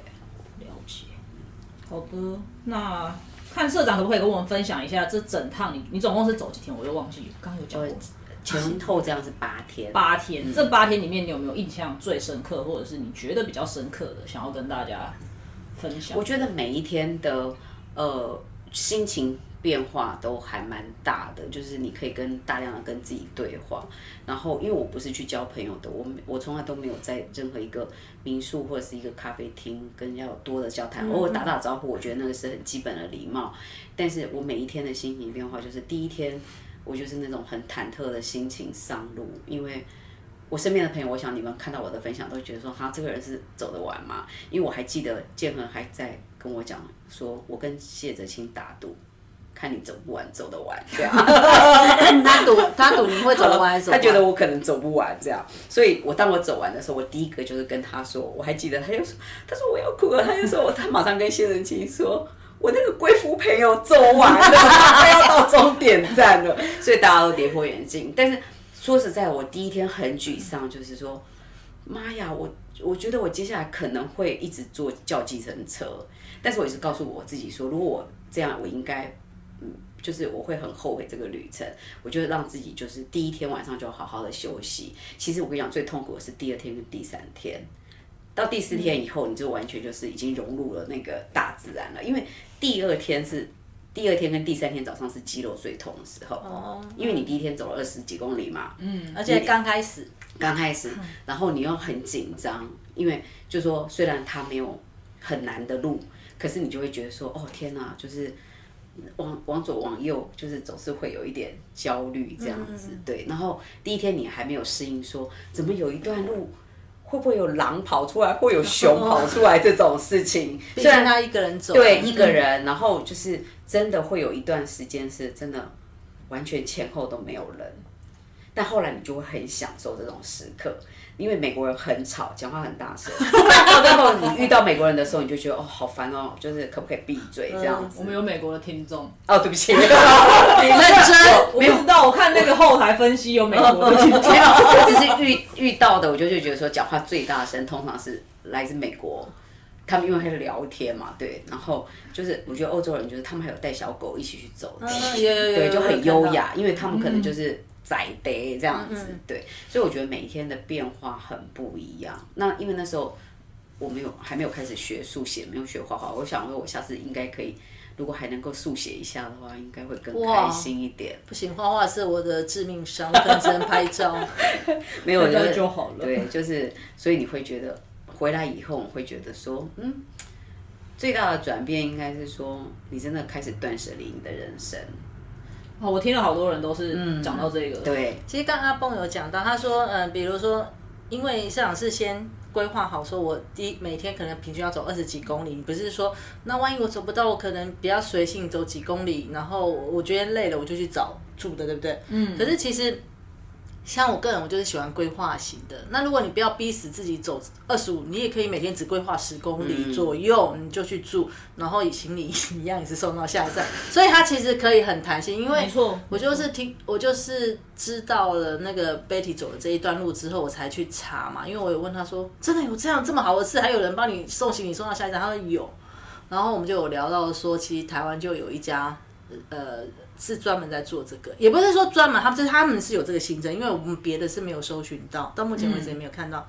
了解。好的，那看社长可不可以跟我们分享一下这整趟你你总共是走几天？我又忘记刚刚有讲过。前后这样是八天。八天，这八天里面你有没有印象最深刻，或者是你觉得比较深刻的，想要跟大家分享？我觉得每一天的呃心情。变化都还蛮大的，就是你可以跟大量的跟自己对话。然后，因为我不是去交朋友的，我我从来都没有在任何一个民宿或者是一个咖啡厅跟人家有多的交谈，偶尔打打招呼，我觉得那个是很基本的礼貌。但是我每一天的心情变化，就是第一天我就是那种很忐忑的心情上路，因为我身边的朋友，我想你们看到我的分享都觉得说，哈，这个人是走得完吗？因为我还记得建恒还在跟我讲说，我跟谢哲清打赌。看你走不完，走得完，对啊。(laughs) 他赌，他赌你会走得完还是走？(laughs) 他觉得我可能走不完，这样。所以我当我走完的时候，我第一个就是跟他说，我还记得，他就说，他说我要哭了，他就说，他马上跟谢仁清说，我那个贵妇朋友走完了，(laughs) 他要到终点站了，所以大家都跌破眼镜。但是说实在，我第一天很沮丧，就是说，妈呀，我我觉得我接下来可能会一直坐叫计程车，但是我也是告诉我自己说，如果我这样，我应该。嗯，就是我会很后悔这个旅程，我就让自己就是第一天晚上就好好的休息。其实我跟你讲，最痛苦的是第二天跟第三天，到第四天以后，你就完全就是已经融入了那个大自然了。因为第二天是第二天跟第三天早上是肌肉最痛的时候，哦，因为你第一天走了二十几公里嘛，嗯，而且刚开始，刚开始，然后你又很紧张，因为就说虽然它没有很难的路，可是你就会觉得说，哦天哪，就是。往往左往右，就是总是会有一点焦虑这样子，对。然后第一天你还没有适应，说怎么有一段路会不会有狼跑出来，会有熊跑出来这种事情？(laughs) 虽然他一个人走，对，一个人，然后就是真的会有一段时间是真的完全前后都没有人。但后来你就会很享受这种时刻，因为美国人很吵，讲话很大声。(laughs) 到最后你遇到美国人的时候，你就觉得哦好烦哦，就是可不可以闭嘴这样子？我们有美国的听众哦，对不起，(laughs) 你认真，我不知道，我看那个后台分析有美国的听众，(laughs) 我只是遇遇到的，我就就觉得说讲话最大声通常是来自美国。他们因为还是聊天嘛，对，然后就是我觉得欧洲人就是他们还有带小狗一起去走，对，就很优雅，因为他们可能就是宅得这样子，对，所以我觉得每一天的变化很不一样。那因为那时候我没有还没有开始学速写，没有学画画，我想说我下次应该可以，如果还能够速写一下的话，应该会更开心一点。不行，画画是我的致命伤，只能拍照，(laughs) 没有 (laughs) 就好了。对，就是所以你会觉得。回来以后，我会觉得说，嗯，最大的转变应该是说，你真的开始断舍离你的人生。哦，我听了好多人都是讲到这个。对，其实刚阿蹦有讲到，他说，嗯，比如说，因为市长是先规划好，说我第每天可能平均要走二十几公里，不是说，那万一我走不到，我可能比较随性走几公里，然后我觉得累了，我就去找住的，对不对？嗯。可是其实。像我个人，我就是喜欢规划型的。那如果你不要逼死自己走二十五，你也可以每天只规划十公里左右，你就去住，然后行李一样也是送到下一站。所以它其实可以很弹性，因为我就是听，我就是知道了那个 Betty 走了这一段路之后，我才去查嘛。因为我有问他说，真的有这样这么好的事，还有人帮你送行李送到下一站？他说有。然后我们就有聊到说，其实台湾就有一家，呃。是专门在做这个，也不是说专门，他们是他们是有这个行程，因为我们别的是没有搜寻到，到目前为止也没有看到。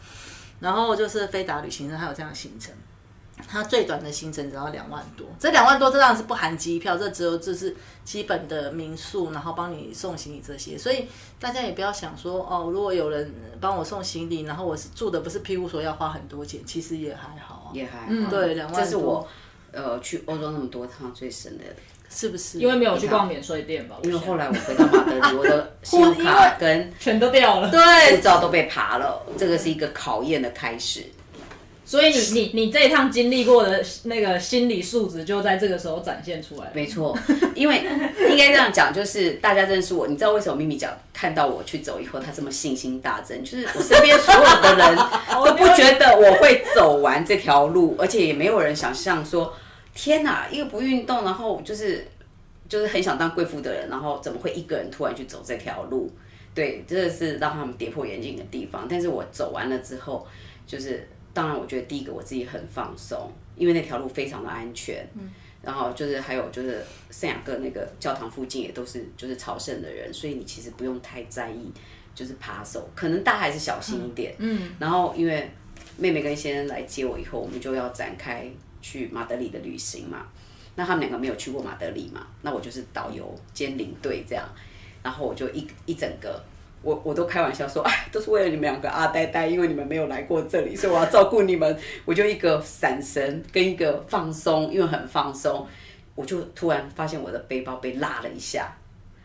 然后就是飞达旅行社，它有这样的行程，它最短的行程只要两万多，这两万多这当然是不含机票，这只有这是基本的民宿，然后帮你送行李这些，所以大家也不要想说哦，如果有人帮我送行李，然后我是住的不是庇护所，要花很多钱，其实也还好，也还好，对，两万多。这是我呃去欧洲那么多趟最省的。是不是？因为没有去逛免税店吧？因为后来我回到马德里，我的 (laughs) 信用卡跟全都掉了，对，护照都被扒了，这个是一个考验的开始。所以你你你这一趟经历过的那个心理素质，就在这个时候展现出来。没错，因为应该这样讲，就是大家认识我，你知道为什么咪咪讲看到我去走以后，他这么信心大增，就是我身边所有的人都不觉得我会走完这条路，而且也没有人想象说。天哪，一个不运动，然后就是就是很想当贵妇的人，然后怎么会一个人突然去走这条路？对，真的是让他们跌破眼镜的地方。但是我走完了之后，就是当然，我觉得第一个我自己很放松，因为那条路非常的安全。嗯。然后就是还有就是圣雅各那个教堂附近也都是就是朝圣的人，所以你其实不用太在意，就是扒手，可能大家还是小心一点。嗯。然后因为妹妹跟先生来接我以后，我们就要展开。去马德里的旅行嘛，那他们两个没有去过马德里嘛，那我就是导游兼领队这样，然后我就一一整个，我我都开玩笑说，哎，都是为了你们两个阿呆呆，因为你们没有来过这里，所以我要照顾你们，我就一个闪神跟一个放松，因为很放松，我就突然发现我的背包被拉了一下，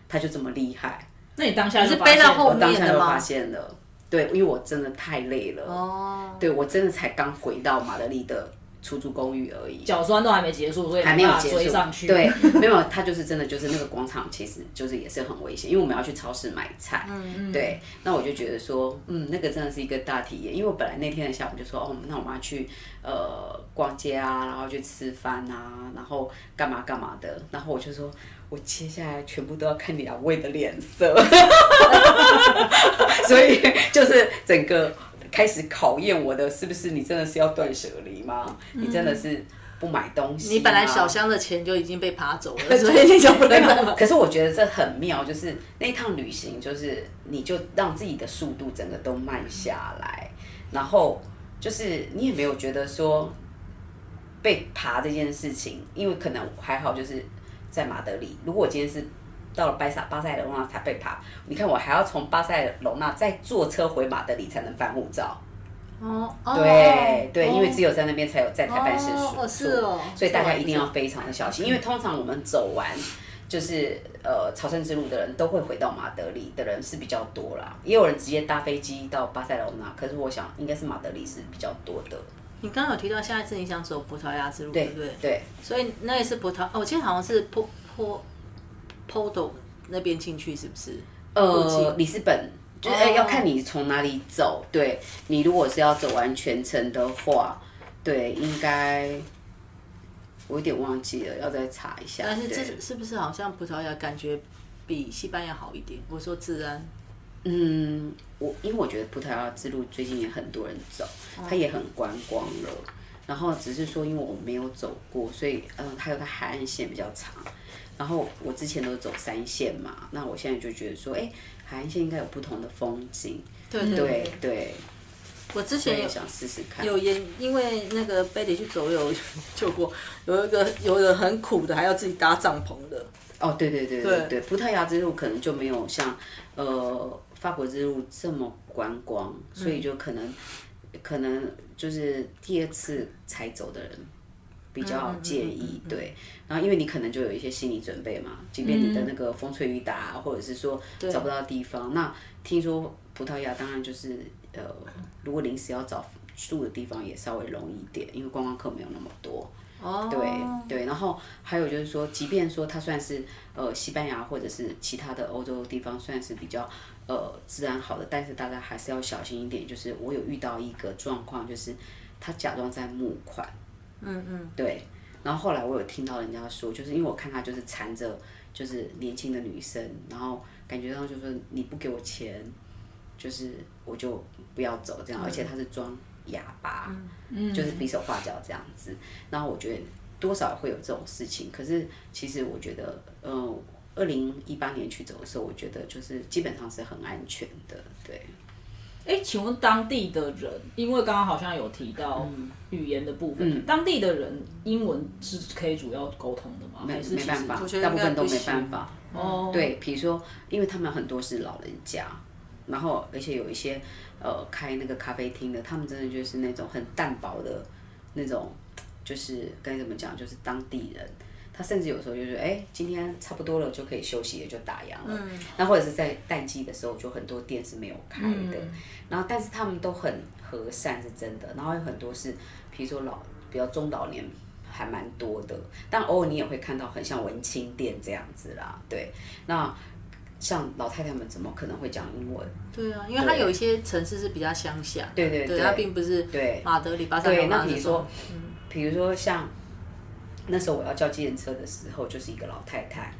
他就这么厉害。那你当下是背到后面的吗？我当下就发现了，对，因为我真的太累了，哦，对我真的才刚回到马德里的。出租公寓而已，脚酸都还没结束，所以还没有追上去。对，(laughs) 没有，他就是真的，就是那个广场，其实就是也是很危险，因为我们要去超市买菜。嗯嗯。对，那我就觉得说，嗯，那个真的是一个大体验，因为我本来那天的下午就说，哦，那我们要去呃逛街啊，然后去吃饭啊，然后干嘛干嘛的，然后我就说，我接下来全部都要看两位的脸色，(laughs) 所以就是整个。开始考验我的是不是你真的是要断舍离吗？你真的是不买东西？你本来小箱的钱就已经被扒走了，(laughs) 所以你就不能。可是我觉得这很妙，就是那一趟旅行，就是你就让自己的速度整个都慢下来，然后就是你也没有觉得说被爬这件事情，因为可能还好，就是在马德里。如果我今天是。到了巴塞巴塞罗那才被爬，你看我还要从巴塞罗那再坐车回马德里才能办护照。哦，对对，因为只有在那边才有在台办事处，是哦，所以大家一定要非常的小心，因为通常我们走完就是呃朝圣之路的人都会回到马德里的人是比较多啦，也有人直接搭飞机到巴塞罗那，可是我想应该是马德里是比较多的。你刚刚有提到下一次你想走葡萄牙之路，对不对？对，所以那也是葡萄，哦，我记得好像是坡坡。Porto 那边进去是不是？呃，里斯本就是哎、要看你从哪里走。对你如果是要走完全程的话，对，应该我有点忘记了，要再查一下。但是这是不是好像葡萄牙感觉比西班牙好一点？我说治安，嗯，我因为我觉得葡萄牙之路最近也很多人走，它也很观光了。然后只是说，因为我没有走过，所以嗯，还有它海岸线比较长。然后我之前都走三线嘛，那我现在就觉得说，哎，海岸线应该有不同的风景。对对对对，我之前也想试试看。有也，因为那个贝里去走有救过，有一个有一个很苦的，还要自己搭帐篷的。哦，对对对对对对，葡萄牙之路可能就没有像呃法国之路这么观光，所以就可能、可能就是第二次才走的人比较介意，对。然后因为你可能就有一些心理准备嘛，即便你的那个风吹雨打，或者是说找不到地方，那听说葡萄牙当然就是呃，如果临时要找住的地方也稍微容易一点，因为观光客没有那么多。哦，对对，然后还有就是说，即便说它算是呃西班牙或者是其他的欧洲地方算是比较呃治安好的，但是大家还是要小心一点。就是我有遇到一个状况，就是他假装在募款，嗯嗯，对，然后后来我有听到人家说，就是因为我看他就是缠着就是年轻的女生，然后感觉上就是你不给我钱，就是我就不要走这样，而且他是装哑巴，就是比手画脚这样子。然后我觉得多少会有这种事情，可是其实我觉得，嗯、二零一八年去走的时候，我觉得就是基本上是很安全的，对。哎，请问当地的人，因为刚刚好像有提到语言的部分，当地的人英文是可以主要沟通的吗？还是其实没办法我觉，得大部分都没办法。哦，对，比如说，因为他们很多是老人家，然后而且有一些呃开那个咖啡厅的，他们真的就是那种很淡薄的那种，就是该怎么讲，就是当地人。他甚至有时候就是，哎，今天差不多了就可以休息了，就打烊了。那或者是在淡季的时候，就很多店是没有开的。然后，但是他们都很和善，是真的。然后有很多是，比如说老比较中老年还蛮多的，但偶尔你也会看到很像文青店这样子啦。对，那像老太太们怎么可能会讲英文？对啊，因为它有一些城市是比较乡下，对，对对对它并不是对马德里、巴塞对，罗那那比如说，比如说像那时候我要叫计程车的时候，就是一个老太太，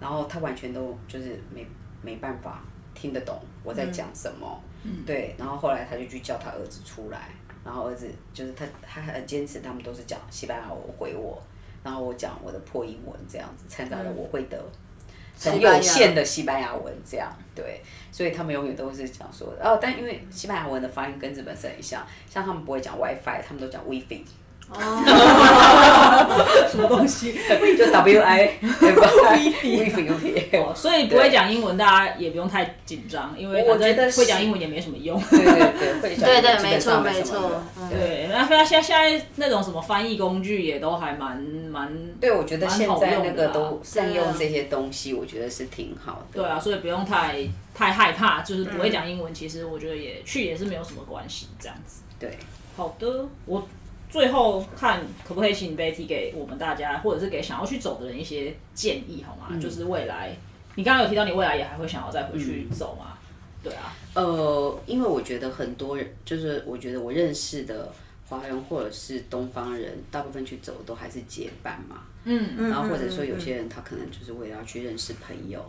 然后她完全都就是没没办法听得懂我在讲什么，嗯。对，然后后来她就去叫她儿子出来，然后儿子就是他他很坚持，他们都是讲西班牙文回我，然后我讲我的破英文这样子，掺杂了我会的。很有限的西班牙文，这样。对，所以他们永远都是讲说，哦，但因为西班牙文的发音跟日本是很像，像他们不会讲 WiFi，他们都讲 WiFi，(laughs) 什么东西？就 W I (laughs) WiFi WiFi，哦所以不会讲英文，大家也不用太紧张，因为我觉得会讲英文也没什么用。对对对，会讲对对基本上没错没错对对，那现在现在那种什么翻译工具也都还蛮蛮。对，我觉得现在那个都啦善用这些东西，我觉得是挺好的。对啊，所以不用太太害怕，就是不会讲英文，其实我觉得也去也是没有什么关系，这样子。对，好的，我最后看可不可以请 Betty 给我们大家，或者是给想要去走的人一些建议，好吗？嗯就是未来，你刚刚有提到你未来也还会想要再回去走吗？对啊，呃，因为我觉得很多人，就是我觉得我认识的华人或者是东方人，大部分去走都还是结伴嘛。嗯然后或者说有些人他可能就是为了要去认识朋友，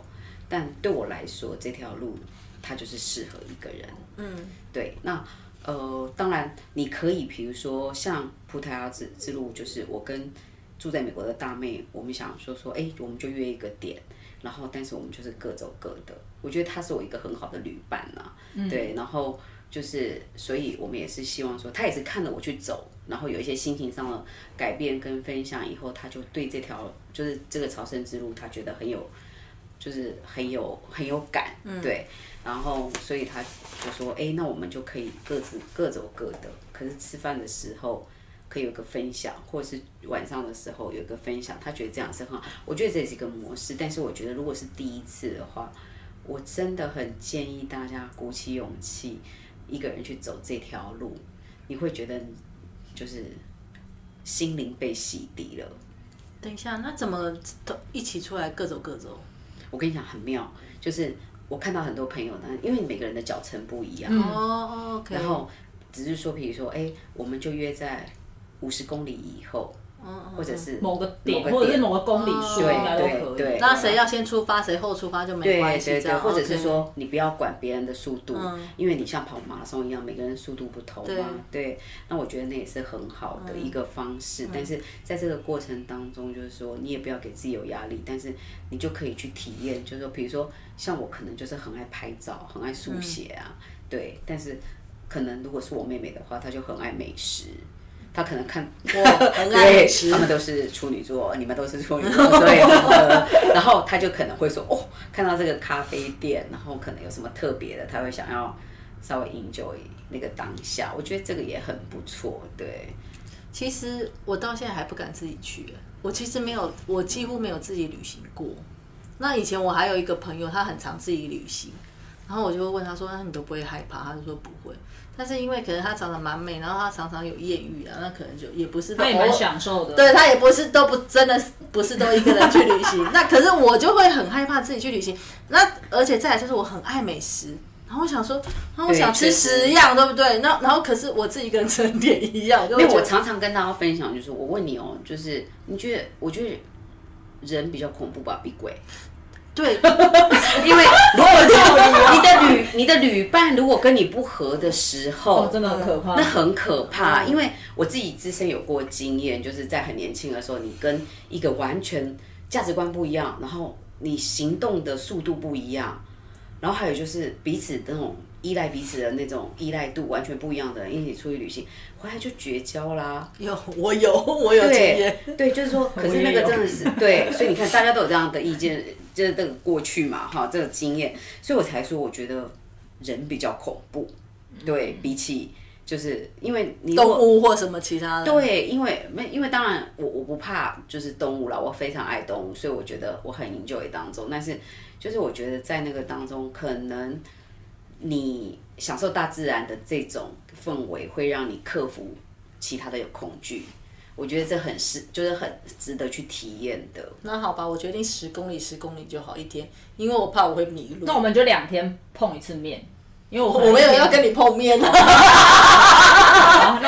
但对我来说这条路它就是适合一个人。嗯，对，那呃，当然你可以，比如说像葡萄牙之之路，就是我跟住在美国的大妹，我们想说说，哎，我们就约一个点，然后但是我们就是各走各的。我觉得他是我一个很好的旅伴呐、对，然后就是，所以我们也是希望说，他也是看着我去走，然后有一些心情上的改变跟分享以后，他就对这条就是这个朝圣之路，他觉得很有，就是很有很有感，对，然后所以他就说，哎，那我们就可以各自各走各的，可是吃饭的时候。可以有一个分享，或者是晚上的时候有一个分享，他觉得这样是很好。我觉得这也是一个模式，但是我觉得如果是第一次的话，我真的很建议大家鼓起勇气，一个人去走这条路，你会觉得就是心灵被洗涤了。等一下，那怎么都一起出来各走各走？我跟你讲很妙，就是我看到很多朋友呢，因为每个人的脚程不一样，哦，OK，然后只是说，比如说，哎，我们就约在五十公里以后。或者是某个点，或者是某个公里数，应该都可以。那谁要先出发，谁后出发就没关系。对对对，或者是说，你不要管别人的速度，因为你像跑马拉松一样，每个人速度不同嘛。对。那我觉得那也是很好的一个方式，但是在这个过程当中，就是说你也不要给自己有压力，但是你就可以去体验，就是说，比如说像我可能就是很爱拍照，很爱书写啊，对。但是可能如果是我妹妹的话，她就很爱美食。他可能看，对，他们都是处女座，你们都是处女座，(laughs) 所以，然后他就可能会说，哦，看到这个咖啡店，然后可能有什么特别的，他会想要稍微 enjoy 那个当下。我觉得这个也很不错，对。其实我到现在还不敢自己去，我其实没有，我几乎没有自己旅行过。那以前我还有一个朋友，他很常自己旅行，然后我就会问他说，那你都不会害怕？他就说不会。但是因为可能他长得蛮美，然后他常常有艳遇啊，那可能就也不是他也蛮享受的。对他也不是都不真的不是都一个人去旅行。(laughs) 那可是我就会很害怕自己去旅行。那而且再来就是我很爱美食，然后我想说，然后我想吃十样，对不对？那然后可是我自己一个人只能点一样。因为我常常跟大家分享，就是我问你哦，就是你觉得，我觉得人比较恐怖吧，比鬼。对，(laughs) 因为如果你的旅你的旅伴如果跟你不合的时候，真的很可怕。那很可怕，因为我自己自身有过经验，就是在很年轻的时候，你跟一个完全价值观不一样，然后你行动的速度不一样，然后还有就是彼此那种。依赖彼此的那种依赖度完全不一样的人一起出去旅行，回来就绝交啦。有我有我有经验，(laughs) 对，就是说，可是那个真的是对，所以你看大家都有这样的意见，就是这个过去嘛，哈，这个经验，所以我才说我觉得人比较恐怖，对比起就是因为你动物或什么其他的，对，因为没因为当然我我不怕就是动物了，我非常爱动物，所以我觉得我很 enjoy 当中，但是就是我觉得在那个当中可能。你享受大自然的这种氛围，会让你克服其他的有恐惧。我觉得这很是，就是很值得去体验的。那好吧，我决定十公里，十公里就好一天，因为我怕我会迷路。那我们就两天碰一次面。因为我我没有要跟你碰面那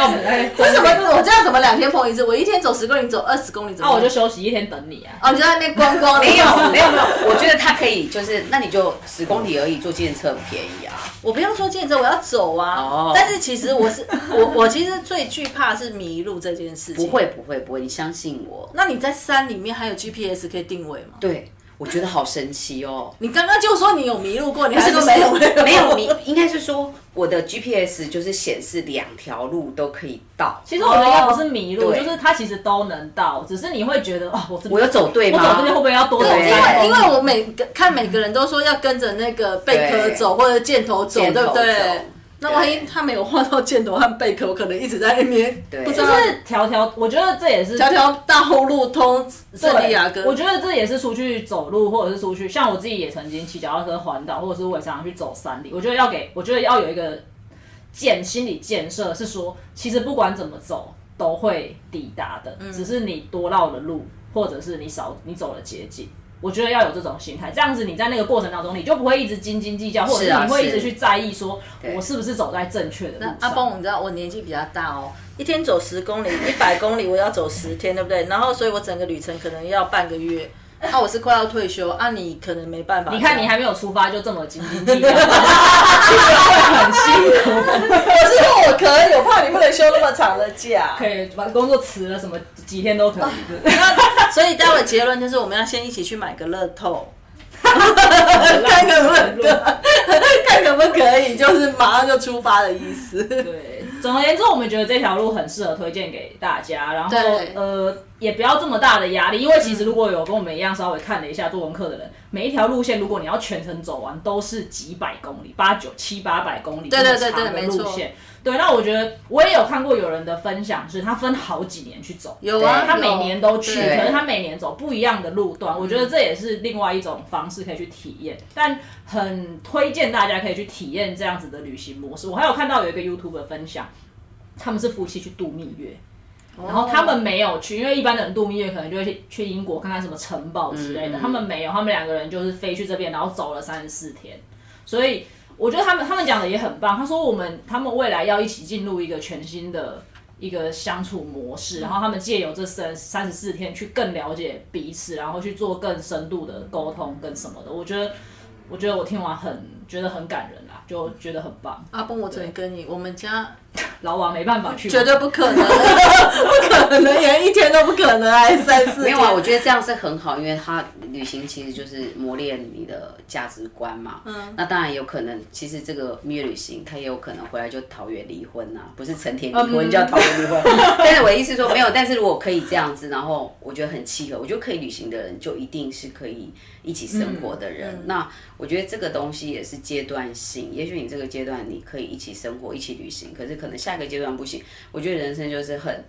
我们来，为什么我这样怎么两天碰一次？我一天走十公里，走二十公里，怎么那我就休息一天等你啊！哦，你在那边观光？没有没有没有，我觉得他可以，就是那你就十公里而已，坐电车很便宜啊。我不用坐电车，我要走啊。哦。但是其实我是我我其实最惧怕是迷路这件事情。不会不会不会，你相信我。那你在山里面还有 GPS 可以定位吗？对。我觉得好神奇哦！你刚刚就说你有迷路过，你还是没有 (laughs) 没有迷？应该是说我的 GPS 就是显示两条路都可以到。其实我应该不是迷路，就是它其实都能到，只是你会觉得哦，我我有走对吗？我走这边会不会要多走？因为因为我每个看每个人都说要跟着那个贝壳走或者箭头走，对不对？那万一他没有画到箭头和贝壳，我可能一直在那边。对，就是条条，我觉得这也是条条道路通圣地亚哥。我觉得这也是出去走路，或者是出去，像我自己也曾经骑脚踏车环岛，或者是我也常常去走山里。我觉得要给，我觉得要有一个建心理建设，是说，其实不管怎么走都会抵达的，只是你多绕了路，或者是你少你走了捷径。我觉得要有这种心态，这样子你在那个过程当中，你就不会一直斤斤计较，或者是你会一直去在意说，我是不是走在正确的路上。阿峰，你知道我年纪比较大哦，一天走十公里，一百公里我要走十天，对不对？然后，所以我整个旅程可能要半个月。(laughs) 啊，我是快要退休，啊，你可能没办法。你看，你还没有出发就这么斤斤计较，(laughs) 会很辛苦。(laughs) 我是说我可以，我怕你不能休那么长的假。可以把工作辞了，什么几天都可以。所以待会结论就是，我们要先一起去买个乐透，看可不可看可不可以，就是马上就出发的意思。对。总而言之，我们觉得这条路很适合推荐给大家，然后呃，也不要这么大的压力，因为其实如果有跟我们一样稍微看了一下做功课的人，每一条路线如果你要全程走完，都是几百公里，八九七八百公里这么长的路线。对，那我觉得我也有看过有人的分享，是他分好几年去走，有啊，他每年都去，可是他每年走不一样的路段，我觉得这也是另外一种方式可以去体验，但很推荐大家可以去体验这样子的旅行模式。我还有看到有一个 YouTube 分享，他们是夫妻去度蜜月。然后他们没有去，因为一般的人度蜜月可能就会去英国看看什么城堡之类的，他们没有，他们两个人就是飞去这边，然后走了三十四天。所以我觉得他们他们讲的也很棒。他说我们他们未来要一起进入一个全新的一个相处模式，然后他们借由这三三十四天去更了解彼此，然后去做更深度的沟通跟什么的。我觉得我觉得我听完很觉得很感人啦，就觉得很棒。阿峰，我只能跟你，我们家。(laughs) 老王没办法去，绝对不可能，(laughs) 不可能，连一天都不可能，还三四。没有啊，我觉得这样是很好，因为他旅行其实就是磨练你的价值观嘛。嗯。那当然有可能，其实这个蜜月旅行，他也有可能回来就桃园离婚呐，不是成天离婚叫桃园离婚。(laughs) 但是我的意思说没有，但是如果可以这样子，然后我觉得很契合，我觉得可以旅行的人就一定是可以一起生活的人。那我觉得这个东西也是阶段性，也许你这个阶段你可以一起生活、一起旅行，可是可能下。一个阶段不行，我觉得人生就是很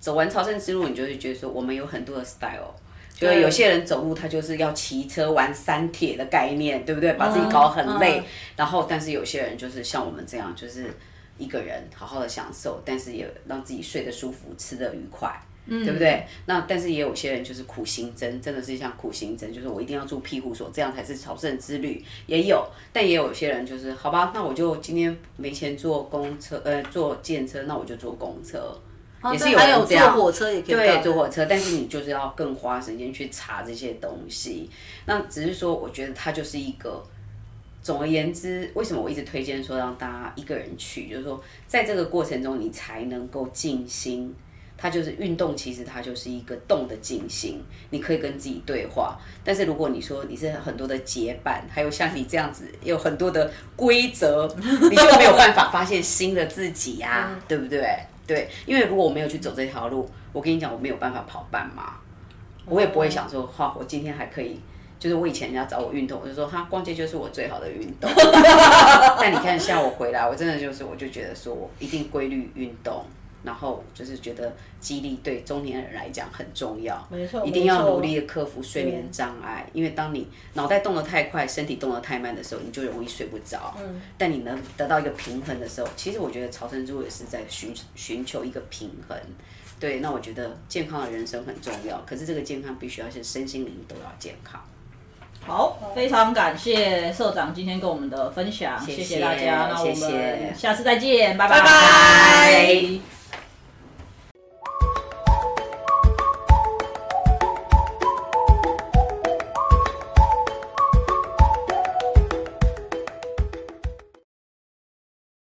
走完朝圣之路，你就会觉得说我们有很多的 style。就有些人走路他就是要骑车玩山铁的概念，对不对？把自己搞很累。然后，但是有些人就是像我们这样，就是一个人好好的享受，但是也让自己睡得舒服，吃得愉快。对不对？那但是也有些人就是苦行僧，真的是像苦行僧，就是我一定要住庇护所，这样才是朝圣之旅。也有，但也有些人就是好吧，那我就今天没钱坐公车，呃，坐电车，那我就坐公车，也是有人这样。坐火车也可以。对，坐火车，但是你就是要更花时间去查这些东西。那只是说，我觉得它就是一个，总而言之，为什么我一直推荐说让大家一个人去，就是说，在这个过程中你才能够静心。它就是运动，其实它就是一个动的进行，你可以跟自己对话。但是如果你说你是很多的结伴，还有像你这样子有很多的规则，(laughs) 你就没有办法发现新的自己呀，对不对？对，因为如果我没有去走这条路，我跟你讲，我没有办法跑半马，我也不会想说，哈，我今天还可以，就是我以前人家找我运动，我就说，哈，逛街就是我最好的运动。(laughs) 但你看，下午回来，我真的就是，我就觉得说我一定规律运动。然后就是觉得激励对中年人来讲很重要，没错，一定要努力的克服睡眠障碍，因为当你脑袋动得太快，身体动得太慢的时候，你就容易睡不着。嗯，但你能得到一个平衡的时候，其实我觉得朝生之路也是在寻寻求一个平衡。对，那我觉得健康的人生很重要，可是这个健康必须要是身心灵都要健康。好，非常感谢社长今天跟我们的分享，谢谢大家，那我们下次再见，拜拜。